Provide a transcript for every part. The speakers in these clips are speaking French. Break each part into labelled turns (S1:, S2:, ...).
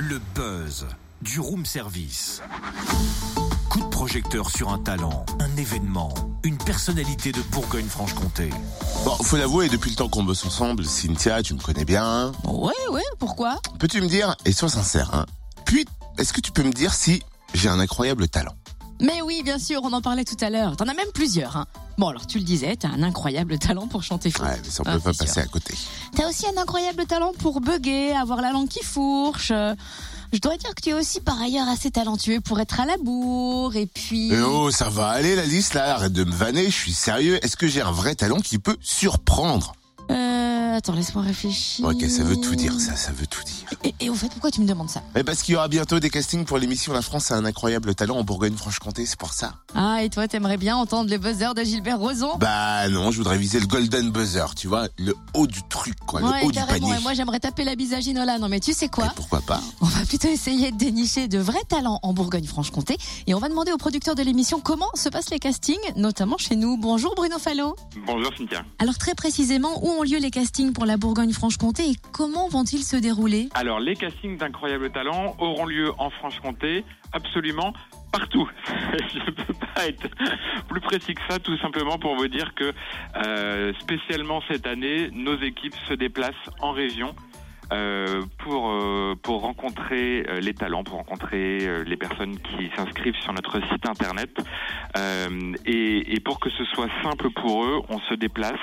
S1: Le buzz du room service. Coup de projecteur sur un talent, un événement, une personnalité de Bourgogne-Franche-Comté.
S2: Bon, faut l'avouer, depuis le temps qu'on bosse ensemble, Cynthia, tu me connais bien.
S3: Ouais, ouais, pourquoi?
S2: Peux-tu me dire, et sois sincère, hein, puis, est-ce que tu peux me dire si j'ai un incroyable talent?
S3: Mais oui, bien sûr, on en parlait tout à l'heure. T'en as même plusieurs. Hein. Bon, alors tu le disais, t'as un incroyable talent pour chanter faux.
S2: Ouais, mais ça on
S3: Ah,
S2: peut pas passer à côté.
S3: T'as aussi un incroyable talent pour bugger, avoir la langue qui fourche. Je dois dire que tu es aussi par ailleurs assez talentueux pour être à la bourre et puis...
S2: Eh oh, ça va aller la liste là, arrête de me vanner, je suis sérieux. Est-ce que j'ai un vrai talent qui peut surprendre?
S3: Euh, attends, laisse-moi réfléchir.
S2: Ok, ça veut tout dire, ça, ça veut tout dire.
S3: Et, et au fait, pourquoi tu me demandes ça
S2: Mais parce qu'il y aura bientôt des castings pour l'émission La France a un incroyable talent en Bourgogne-Franche-Comté, c'est pour ça.
S3: Ah, et toi, t'aimerais bien entendre le buzzer de Gilbert Rozon?
S2: Bah non, je voudrais viser le golden buzzer, tu vois, le haut du truc, quoi, le haut du panier.
S3: Et moi, j'aimerais taper la bise à Ginola. Non, mais tu sais
S2: Et
S3: quoi
S2: pourquoi pas?
S3: On va plutôt essayer de dénicher de vrais talents en Bourgogne-Franche-Comté et on va demander aux producteurs de l'émission comment se passent les castings, notamment chez nous. Bonjour Bruno Fallot.
S4: Bonjour Cynthia.
S3: Alors très précisément, où ont lieu les castings pour la Bourgogne-Franche-Comté et comment vont-ils se dérouler?
S4: Alors, les castings d'Incroyable Talent auront lieu en Franche-Comté, absolument partout. Je ne peux pas être plus précis que ça, tout simplement pour vous dire que, euh, spécialement cette année, nos équipes se déplacent en région. Euh, pour euh, pour rencontrer euh, les talents, pour rencontrer les personnes qui s'inscrivent sur notre site internet. Et, et pour que ce soit simple pour eux, on se déplace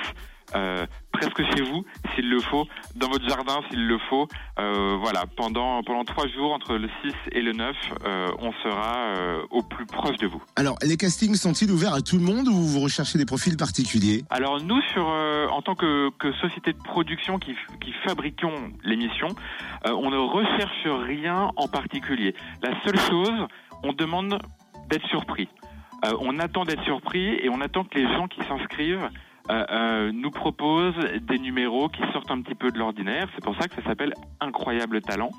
S4: euh, presque chez vous s'il le faut, dans votre jardin s'il le faut. Euh, voilà, pendant pendant trois jours entre le 6 et le 9, euh, on sera au plus proche de vous.
S2: Alors, les castings sont-ils ouverts à tout le monde ou vous recherchez des profils particuliers?
S4: Alors nous, sur, en tant que, que société de production qui, fabriquons l'émission, on ne recherche rien en particulier. La seule chose, on demande d'être surpris. Euh, on attend d'être surpris et on attend que les gens qui s'inscrivent nous proposent des numéros qui sortent un petit peu de l'ordinaire. C'est pour ça que ça s'appelle Incroyable Talent.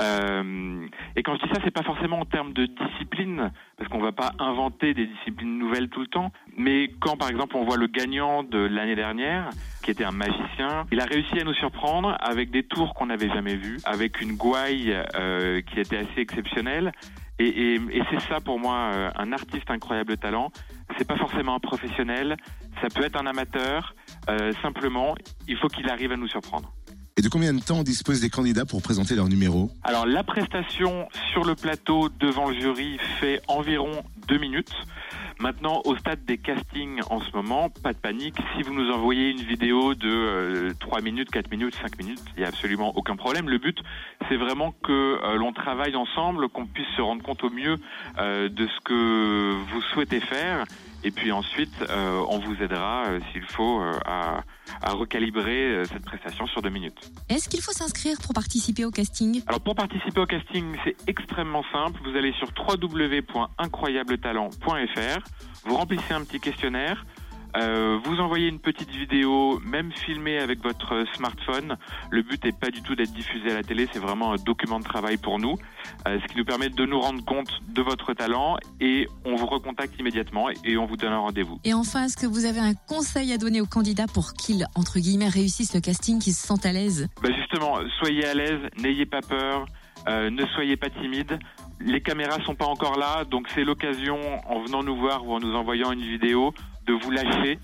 S4: Euh, et quand je dis ça, c'est pas forcément en termes de discipline, parce qu'on va pas inventer des disciplines nouvelles tout le temps. Mais quand, par exemple, on voit le gagnant de l'année dernière, qui était un magicien, il a réussi à nous surprendre avec des tours qu'on n'avait jamais vus, avec une gouaille euh, qui était assez exceptionnelle. Et, et, et c'est ça pour moi, euh, un artiste incroyable talent. C'est pas forcément un professionnel, ça peut être un amateur. euh, simplement, il faut qu'il arrive à nous surprendre.
S2: Et de combien de temps disposent les candidats pour présenter leur numéro?
S4: Alors la prestation sur le plateau devant le jury fait environ deux minutes. Maintenant, au stade des castings en ce moment, pas de panique. Si vous nous envoyez une vidéo de euh, 3 minutes, 4 minutes, 5 minutes, il n'y a absolument aucun problème. Le but, c'est vraiment que euh, l'on travaille ensemble, qu'on puisse se rendre compte au mieux euh, de ce que vous souhaitez faire. Et puis ensuite, euh, on vous aidera, euh, s'il faut, euh, à, à recalibrer euh, cette prestation sur deux minutes.
S3: Est-ce qu'il faut s'inscrire pour participer au casting?
S4: Alors pour participer au casting, c'est extrêmement simple. Vous allez sur www.incroyabletalent.fr, vous remplissez un petit questionnaire, euh, vous envoyez une petite vidéo, même filmée avec votre smartphone. Le but n'est pas du tout d'être diffusé à la télé, c'est vraiment un document de travail pour nous, euh, ce qui nous permet de nous rendre compte de votre talent et on vous recontacte immédiatement et on vous donne un rendez-vous.
S3: Et enfin, est-ce que vous avez un conseil à donner aux candidats pour qu'ils, entre guillemets, réussissent le casting, qu'ils se sentent à l'aise?
S4: Bah justement, soyez à l'aise, n'ayez pas peur, euh, ne soyez pas timide. Les caméras sont pas encore là, donc c'est l'occasion, en venant nous voir ou en nous envoyant une vidéo, de vous lâcher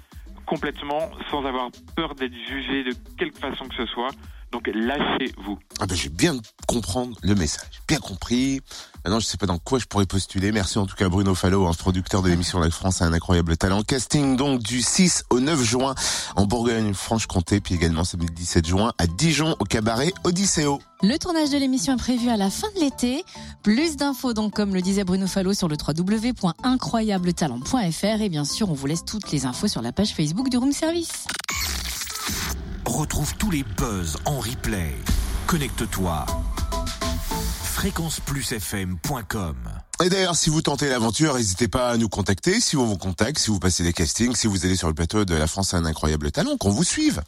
S4: complètement sans avoir peur d'être jugé de quelque façon que ce soit. Donc lâchez-vous.
S2: Ah ben, je vais bien comprendre le message. Bien compris. Maintenant, je sais pas dans quoi je pourrais postuler. Merci en tout cas Bruno Fallot, hein, producteur de l'émission La France a un incroyable talent. Casting donc du 6 au 9 juin en Bourgogne-Franche-Comté, puis également samedi 17 juin à Dijon au cabaret Odysseo.
S3: Le tournage de l'émission est prévu à la fin de l'été. Plus d'infos donc comme le disait Bruno Fallot sur le www.incroyabletalent.fr et bien sûr on vous laisse toutes les infos sur la page Facebook du Room Service.
S1: Retrouve tous les buzz en replay. Connecte-toi. fréquenceplusfm.com
S2: Et d'ailleurs, si vous tentez l'aventure, n'hésitez pas à nous contacter. Si on vous contacte, si vous passez des castings, si vous allez sur le plateau de La France a un incroyable talent, qu'on vous suive.